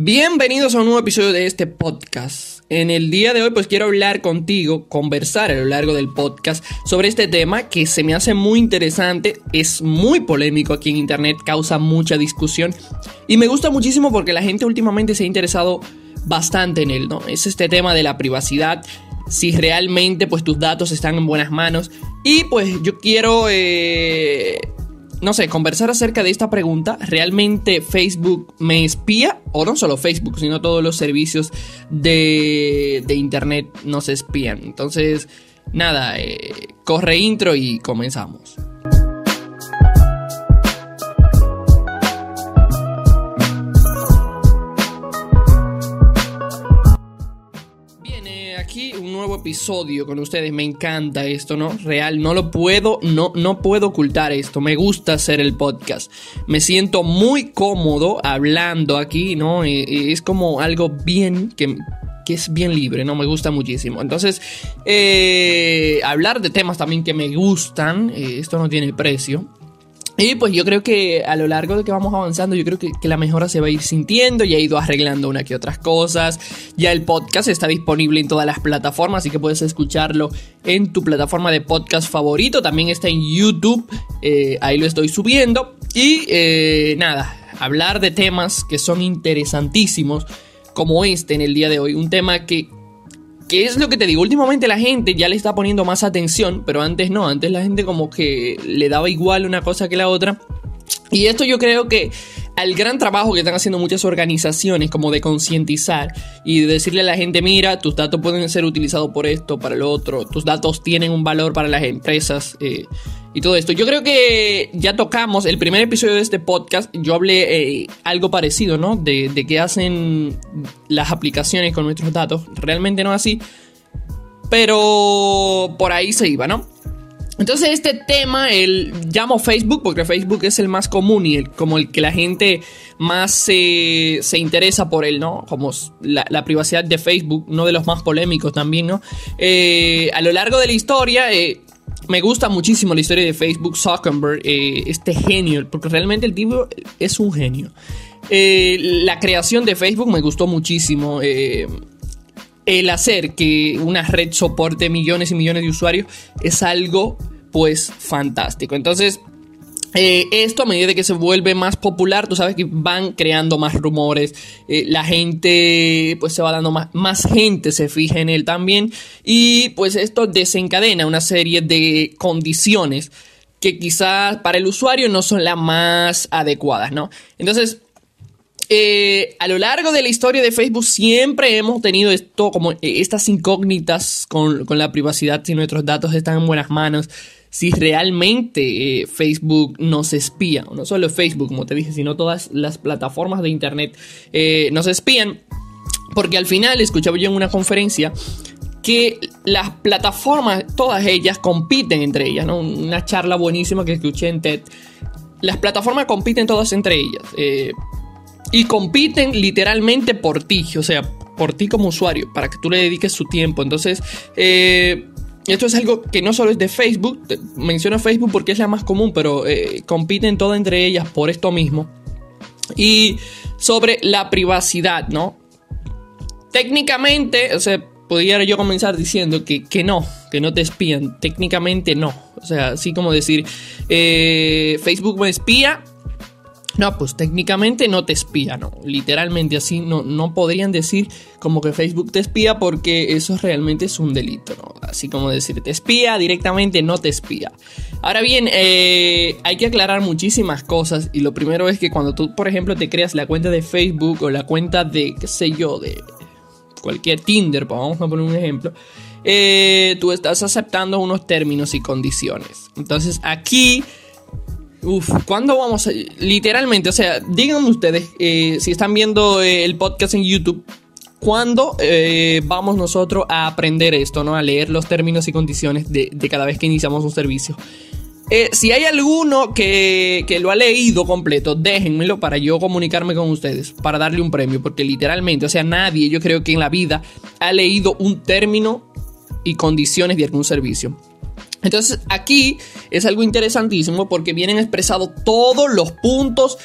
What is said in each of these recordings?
Bienvenidos a un nuevo episodio de este podcast. En el día de hoy pues quiero hablar contigo, conversar a lo largo del podcast sobre este tema que se me hace muy interesante, es muy polémico aquí en internet, causa mucha discusión y me gusta muchísimo porque la gente últimamente se ha interesado bastante en él, ¿no? Es este tema de la privacidad, si realmente pues tus datos están en buenas manos y pues yo quiero eh, no sé, conversar acerca de esta pregunta. ¿Realmente Facebook me espía? O no solo Facebook, sino todos los servicios de, de Internet nos espían. Entonces, nada, eh, corre intro y comenzamos. Episodio con ustedes. Me encanta esto, ¿no? Real, no lo puedo, no, no puedo ocultar esto. Me gusta hacer el podcast. Me siento muy cómodo hablando aquí, ¿no? Eh, eh, es como algo bien que, que es bien libre, ¿no? Me gusta muchísimo. Entonces, eh, hablar de temas también que me gustan, esto no tiene precio. Y pues yo creo que a lo largo de que vamos avanzando, yo creo que, la mejora se va a ir sintiendo, ya he ido arreglando una que otras cosas, ya el podcast está disponible en todas las plataformas, así que puedes escucharlo en tu plataforma de podcast favorito, también está en YouTube, eh, ahí lo estoy subiendo. Y eh, nada, hablar de temas que son interesantísimos, como este en el día de hoy, un tema que ¿Qué es lo que te digo? Últimamente la gente ya le está poniendo más atención, pero antes no, antes la gente como que le daba igual una cosa que la otra. Y esto yo creo que al gran trabajo que están haciendo muchas organizaciones como de concientizar y de decirle a la gente, mira, tus datos pueden ser utilizados por esto, para lo otro, tus datos tienen un valor para las empresas eh, y todo esto. Yo creo que ya tocamos el primer episodio de este podcast, yo hablé eh, algo parecido, ¿no? De, de qué hacen las aplicaciones con nuestros datos. Realmente no así, pero por ahí se iba, ¿no? Entonces este tema, el llamo Facebook, porque Facebook es el más común y el, como el que la gente más se, interesa por él, ¿no? Como la, privacidad de Facebook, uno de los más polémicos también, ¿no? Eh, a lo largo de la historia, eh, me gusta muchísimo la historia de Facebook, Zuckerberg, eh, este genio, porque realmente el tipo es un genio. la creación de Facebook me gustó muchísimo el hacer que una red soporte millones y millones de usuarios es algo pues fantástico. Entonces, eh, esto a medida de que se vuelve más popular, tú sabes que van creando más rumores, eh, la gente pues se va dando más, más gente se fija en él también y pues esto desencadena una serie de condiciones que quizás para el usuario no son las más adecuadas, ¿no? Entonces, eh, a lo largo de la historia de Facebook siempre hemos tenido esto, como eh, estas incógnitas con, la privacidad, si nuestros datos están en buenas manos, si realmente eh, Facebook nos espía, no solo Facebook, como te dije, sino todas las plataformas de Internet nos espían, porque al final escuchaba yo en una conferencia que las plataformas, todas ellas compiten entre ellas. Una charla buenísima que escuché en TED. Las plataformas compiten todas entre ellas y compiten literalmente por ti, o sea, por ti como usuario, para que tú le dediques su tiempo. Entonces, eh, esto es algo que no solo es de Facebook, menciono Facebook porque es la más común, pero eh, compiten todas entre ellas por esto mismo. Y sobre la privacidad, ¿no? Técnicamente, o sea, podría yo comenzar diciendo que, que no, que no te espían. Técnicamente no. O sea, así como decir, eh, Facebook me espía, no, pues técnicamente no te espía, no. Literalmente así no, no podrían decir como que Facebook te espía porque eso realmente es un delito, ¿no? Así como decir te espía directamente no te espía. Ahora bien, eh, hay que aclarar muchísimas cosas y lo primero es que cuando tú, por ejemplo, te creas la cuenta de Facebook o la cuenta de, qué sé yo, de cualquier Tinder, pues vamos a poner un ejemplo, eh, tú estás aceptando unos términos y condiciones. Entonces aquí Uf, ¿cuándo vamos a.? Literalmente, o sea, díganme ustedes, eh, si están viendo eh, el podcast en YouTube, ¿cuándo eh, vamos nosotros a aprender esto, ¿no? A leer los términos y condiciones de, cada vez que iniciamos un servicio. si hay alguno que, que, lo ha leído completo, déjenmelo para yo comunicarme con ustedes, para darle un premio, porque literalmente, o sea, nadie, yo creo que en la vida ha leído un término y condiciones de algún servicio. Entonces aquí es algo interesantísimo porque vienen expresados todos los puntos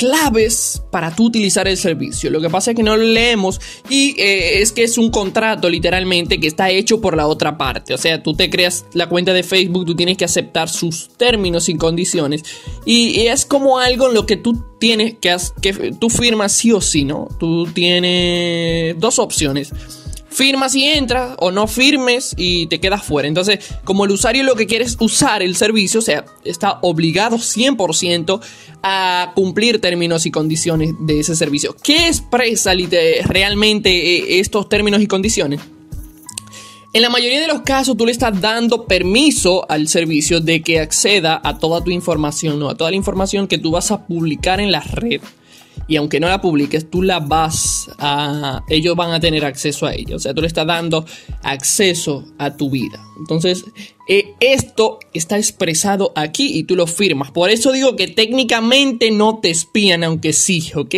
claves para tú utilizar el servicio. Lo que pasa es que no lo leemos y eh, es que es un contrato literalmente que está hecho por la otra parte. O sea, tú te creas la cuenta de Facebook, tú tienes que aceptar sus términos y condiciones y, es como algo en lo que tú tienes que, que tú firmas sí o sí, ¿no? Tú tienes dos opciones firmas y entras o no firmes y te quedas fuera. Entonces, como el usuario lo que quiere es usar el servicio, o sea, está obligado 100% a cumplir términos y condiciones de ese servicio. ¿Qué expresa realmente eh, estos términos y condiciones? En la mayoría de los casos tú le estás dando permiso al servicio de que acceda a toda tu información, ¿no? a toda la información que tú vas a publicar en la red y aunque no la publiques, tú la vas a... Ellos van a tener acceso a ella. O sea, tú le estás dando acceso a tu vida. Entonces, eh, esto está expresado aquí y tú lo firmas. Por eso digo que técnicamente no te espían, aunque sí, ¿ok?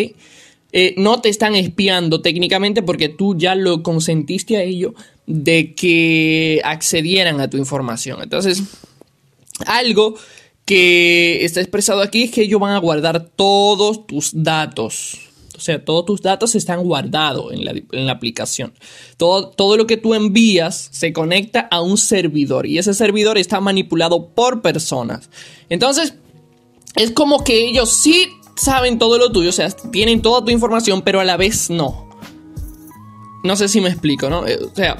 Eh, no te están espiando técnicamente porque tú ya lo consentiste a ello de que accedieran a tu información. Entonces, algo que está expresado aquí es que ellos van a guardar todos tus datos. O sea, todos tus datos están guardados en la, aplicación. Todo, todo lo que tú envías se conecta a un servidor y ese servidor está manipulado por personas. Entonces, es como que ellos sí saben todo lo tuyo, o sea, tienen toda tu información, pero a la vez no. No sé si me explico, ¿no? Eh, o sea,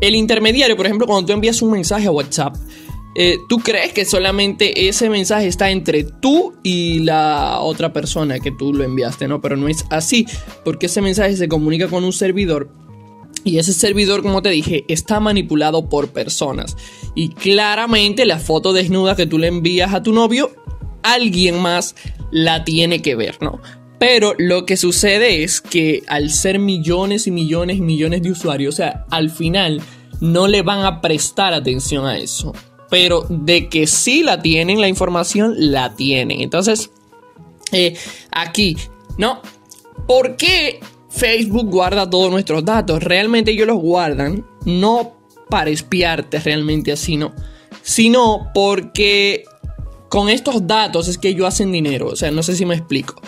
el intermediario, por ejemplo, cuando tú envías un mensaje a WhatsApp, eh, tú crees que solamente ese mensaje está entre tú y la otra persona que tú lo enviaste, ¿no? Pero no es así, porque ese mensaje se comunica con un servidor y ese servidor, como te dije, está manipulado por personas. Y claramente la foto desnuda que tú le envías a tu novio, alguien más la tiene que ver, ¿no? Pero lo que sucede es que al ser millones y millones y millones de usuarios, o sea, al final no le van a prestar atención a eso pero de que sí la tienen, la información la tienen. Entonces, eh, aquí, ¿no? ¿Por qué Facebook guarda todos nuestros datos? Realmente ellos los guardan no para espiarte realmente así, ¿no? Sino porque con estos datos es que ellos hacen dinero. O sea, no sé si me explico.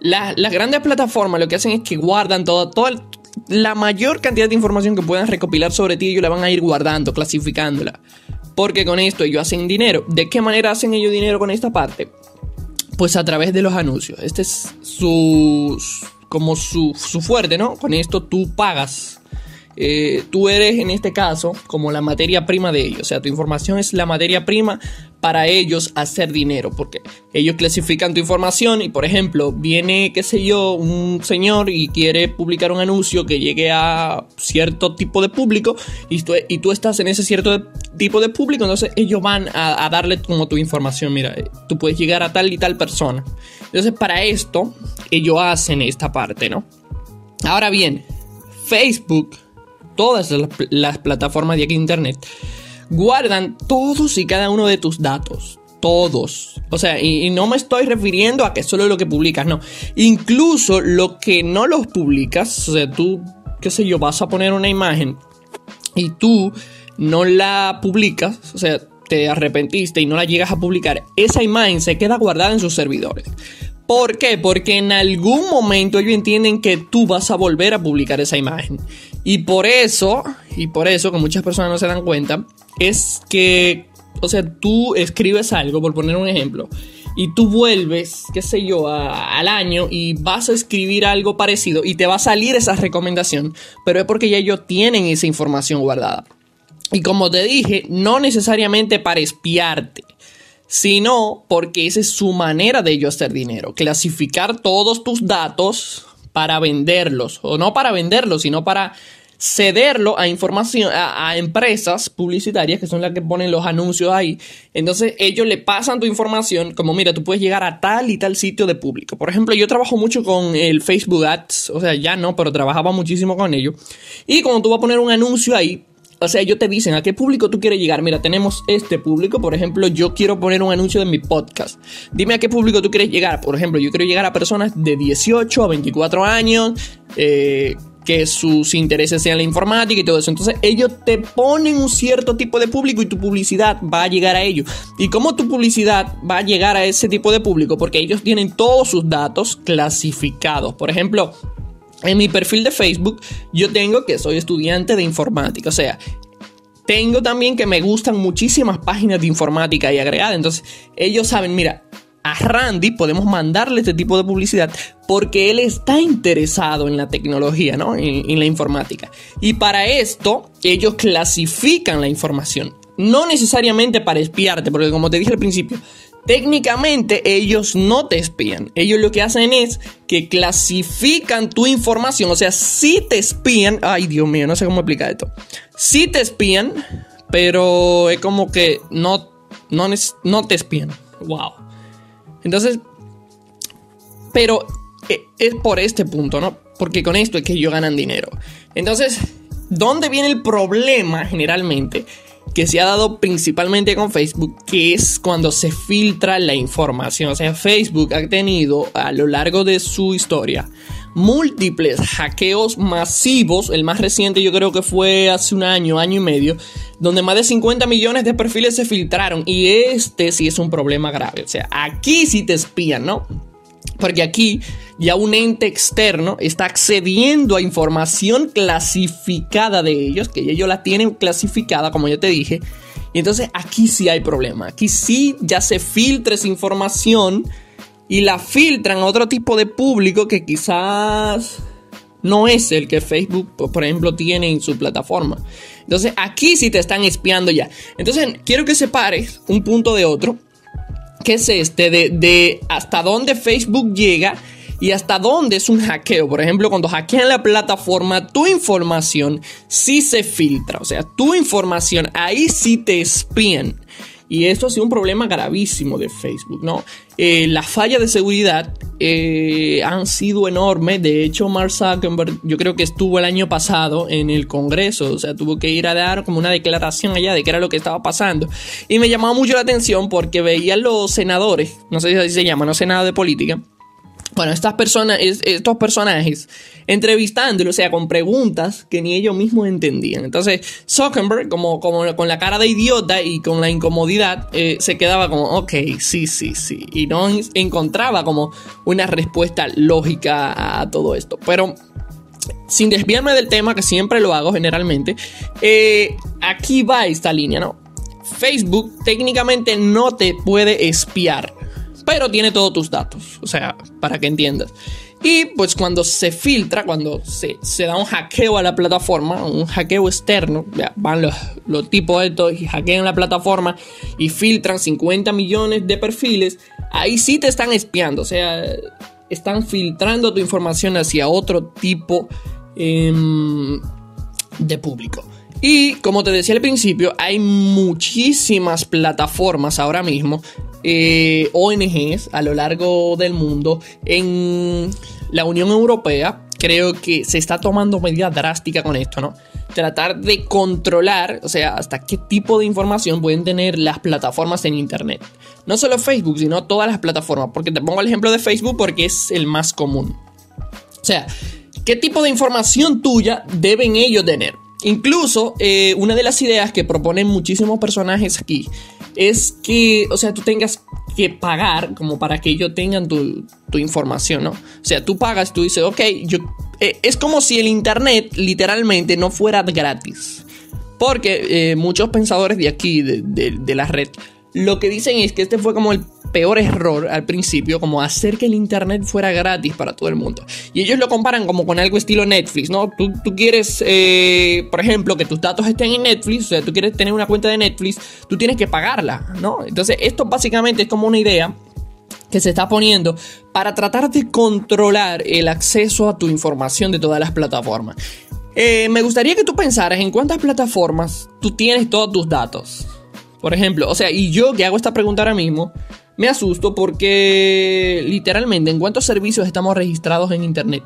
las grandes plataformas lo que hacen es que guardan todo, toda la mayor cantidad de información que puedan recopilar sobre ti, ellos la van a ir guardando, clasificándola porque con esto ellos hacen dinero. ¿De qué manera hacen ellos dinero con esta parte? Pues a través de los anuncios. Este es su, como su, su fuerte, ¿no? Con esto tú pagas eh, tú eres en este caso como la materia prima de ellos. O sea, tu información es la materia prima para ellos hacer dinero. Porque ellos clasifican tu información y, por ejemplo, viene, qué sé yo, un señor y quiere publicar un anuncio que llegue a cierto tipo de público y tú, y tú estás en ese cierto tipo de público. Entonces ellos van a, darle como tu información. Mira, tú puedes llegar a tal y tal persona. Entonces, para esto, ellos hacen esta parte, ¿no? Ahora bien, Facebook todas las, plataformas de aquí internet guardan todos y cada uno de tus datos. Todos. O sea, y, no me estoy refiriendo a que solo lo que publicas, no. Incluso lo que no los publicas, o sea, tú, qué sé yo, vas a poner una imagen y tú no la publicas, o sea, te arrepentiste y no la llegas a publicar, esa imagen se queda guardada en sus servidores. ¿Por qué? Porque en algún momento ellos entienden que tú vas a volver a publicar esa imagen. Y por eso, y por eso que muchas personas no se dan cuenta, es que, o sea, tú escribes algo, por poner un ejemplo, y tú vuelves, qué sé yo, al año y vas a escribir algo parecido y te va a salir esa recomendación, pero es porque ya ellos tienen esa información guardada. Y como te dije, no necesariamente para espiarte, sino porque esa es su manera de ellos hacer dinero, clasificar todos tus datos para venderlos, o no para venderlos, sino para cederlo a información a, empresas publicitarias que son las que ponen los anuncios ahí. Entonces ellos le pasan tu información como mira, tú puedes llegar a tal y tal sitio de público. Por ejemplo, yo trabajo mucho con el Facebook Ads, o sea, ya no, pero trabajaba muchísimo con ellos. Y cuando tú vas a poner un anuncio ahí, o sea, ellos te dicen a qué público tú quieres llegar. Mira, tenemos este público. Por ejemplo, yo quiero poner un anuncio de mi podcast. Dime a qué público tú quieres llegar. Por ejemplo, yo quiero llegar a personas de 18 a 24 años. Eh, que sus intereses sean la informática y todo eso. Entonces ellos te ponen un cierto tipo de público y tu publicidad va a llegar a ellos. ¿Y cómo tu publicidad va a llegar a ese tipo de público? Porque ellos tienen todos sus datos clasificados. Por ejemplo, en mi perfil de Facebook yo tengo que soy estudiante de informática. O sea, tengo también que me gustan muchísimas páginas de informática y agregada. Entonces ellos saben, mira, a Randy podemos mandarle este tipo de publicidad porque él está interesado en la tecnología, ¿no? En, en, la informática. Y para esto, ellos clasifican la información. No necesariamente para espiarte, porque como te dije al principio, técnicamente ellos no te espían. Ellos lo que hacen es que clasifican tu información. O sea, si te espían. Ay, Dios mío, no sé cómo explicar esto. Si te espían, pero es como que no, no, no te espían. Wow. Entonces, pero eh, es por este punto, ¿no? Porque con esto es que ellos ganan dinero. Entonces, ¿dónde viene el problema generalmente? Que se ha dado principalmente con Facebook, que es cuando se filtra la información. O sea, Facebook ha tenido a lo largo de su historia múltiples hackeos masivos. El más reciente yo creo que fue hace un año, año y medio, donde más de 50 millones de perfiles se filtraron. Y este sí es un problema grave. O sea, aquí sí te espían, ¿no? Porque aquí ya un ente externo está accediendo a información clasificada de ellos, que ellos la tienen clasificada, como ya te dije. Y entonces aquí sí hay problema. Aquí sí ya se filtra esa información y la filtran a otro tipo de público que quizás no es el que Facebook, por ejemplo, tiene en su plataforma. Entonces aquí sí te están espiando ya. Entonces quiero que separes un punto de otro, que es este, de, hasta dónde Facebook llega y hasta dónde es un hackeo. Por ejemplo, cuando hackean la plataforma, tu información sí se filtra. O sea, tu información ahí sí te espían. Y esto ha sido un problema gravísimo de Facebook, ¿no? Eh, la falla de seguridad eh, han sido enormes. De hecho, Mark Zuckerberg, yo creo que estuvo el año pasado en el Congreso, o sea, tuvo que ir a dar como una declaración allá de qué era lo que estaba pasando. Y me llamaba mucho la atención porque veía los senadores, no sé si así se llama, no sé nada de política bueno, estas personas, estos personajes entrevistándolo, o sea, con preguntas que ni ellos mismos entendían. Entonces, Zuckerberg, como, como con la cara de idiota y con la incomodidad, eh, se quedaba como, ok, sí, sí, sí. Y no encontraba como una respuesta lógica a todo esto. Pero, sin desviarme del tema, que siempre lo hago generalmente, eh, aquí va esta línea, ¿no? Facebook técnicamente no te puede espiar pero tiene todos tus datos, o sea, para que entiendas. Y pues cuando se filtra, cuando se, da un hackeo a la plataforma, un hackeo externo, van los, los tipos estos y hackean la plataforma y filtran 50 millones de perfiles, ahí sí te están espiando, o sea, están filtrando tu información hacia otro tipo em, de público. Y como te decía al principio, hay muchísimas plataformas ahora mismo eh, ONGs a lo largo del mundo. En la Unión Europea creo que se está tomando medidas drásticas con esto, ¿no? Tratar de controlar, o sea, hasta qué tipo de información pueden tener las plataformas en Internet. No solo Facebook, sino todas las plataformas. Porque te pongo el ejemplo de Facebook porque es el más común. O sea, ¿qué tipo de información tuya deben ellos tener? Incluso, eh, una de las ideas que proponen muchísimos personajes aquí es que, o sea, tú tengas que pagar como para que ellos tengan tu, información, ¿no? O sea, tú pagas, tú dices, ok, yo... Eh, es como si el Internet literalmente no fuera gratis. Porque eh, muchos pensadores de aquí, de la red, lo que dicen es que este fue como el peor error al principio, como hacer que el Internet fuera gratis para todo el mundo. Y ellos lo comparan como con algo estilo Netflix, ¿no? Tú, quieres, eh, por ejemplo, que tus datos estén en Netflix, o sea, tú quieres tener una cuenta de Netflix, tú tienes que pagarla, ¿no? Entonces, esto básicamente es como una idea que se está poniendo para tratar de controlar el acceso a tu información de todas las plataformas. Eh, me gustaría que tú pensaras en cuántas plataformas tú tienes todos tus datos. Por ejemplo, o sea, y yo que hago esta pregunta ahora mismo, me asusto porque literalmente en cuántos servicios estamos registrados en Internet.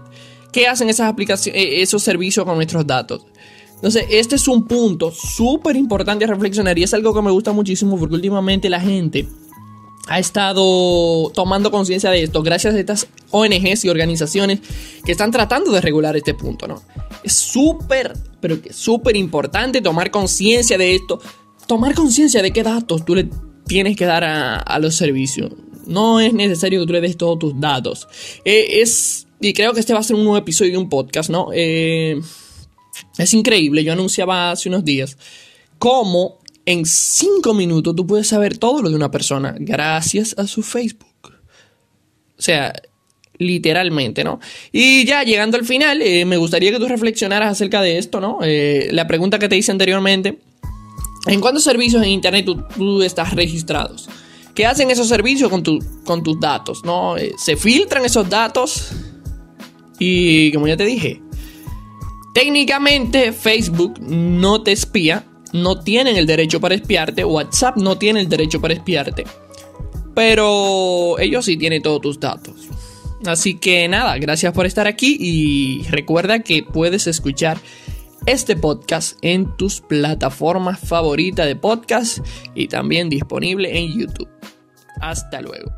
¿Qué hacen esas aplicaciones, eh, esos servicios con nuestros datos? Entonces, este es un punto súper importante a reflexionar y es algo que me gusta muchísimo porque últimamente la gente ha estado tomando conciencia de esto gracias a estas ONGs y organizaciones que están tratando de regular este punto, ¿no? Es súper, pero que súper importante tomar conciencia de esto. Tomar conciencia de qué datos tú le tienes que dar a, los servicios. No es necesario que tú le des todos tus datos. Eh, es, y creo que este va a ser un nuevo episodio de un podcast, ¿no? Eh, es increíble, yo anunciaba hace unos días cómo en 5 minutos tú puedes saber todo lo de una persona gracias a su Facebook. O sea, literalmente, ¿no? Y ya llegando al final, eh, me gustaría que tú reflexionaras acerca de esto, ¿no? La pregunta que te hice anteriormente, ¿en cuántos servicios en Internet tú, estás registrados? ¿Qué hacen esos servicios con, con tus datos? ¿no? Eh, ¿Se filtran esos datos? Y como ya te dije, técnicamente Facebook no te espía, no tienen el derecho para espiarte, WhatsApp no tiene el derecho para espiarte, pero ellos sí tienen todos tus datos. Así que nada, gracias por estar aquí y recuerda que puedes escuchar este podcast en tus plataformas favoritas de podcast y también disponible en YouTube. Hasta luego.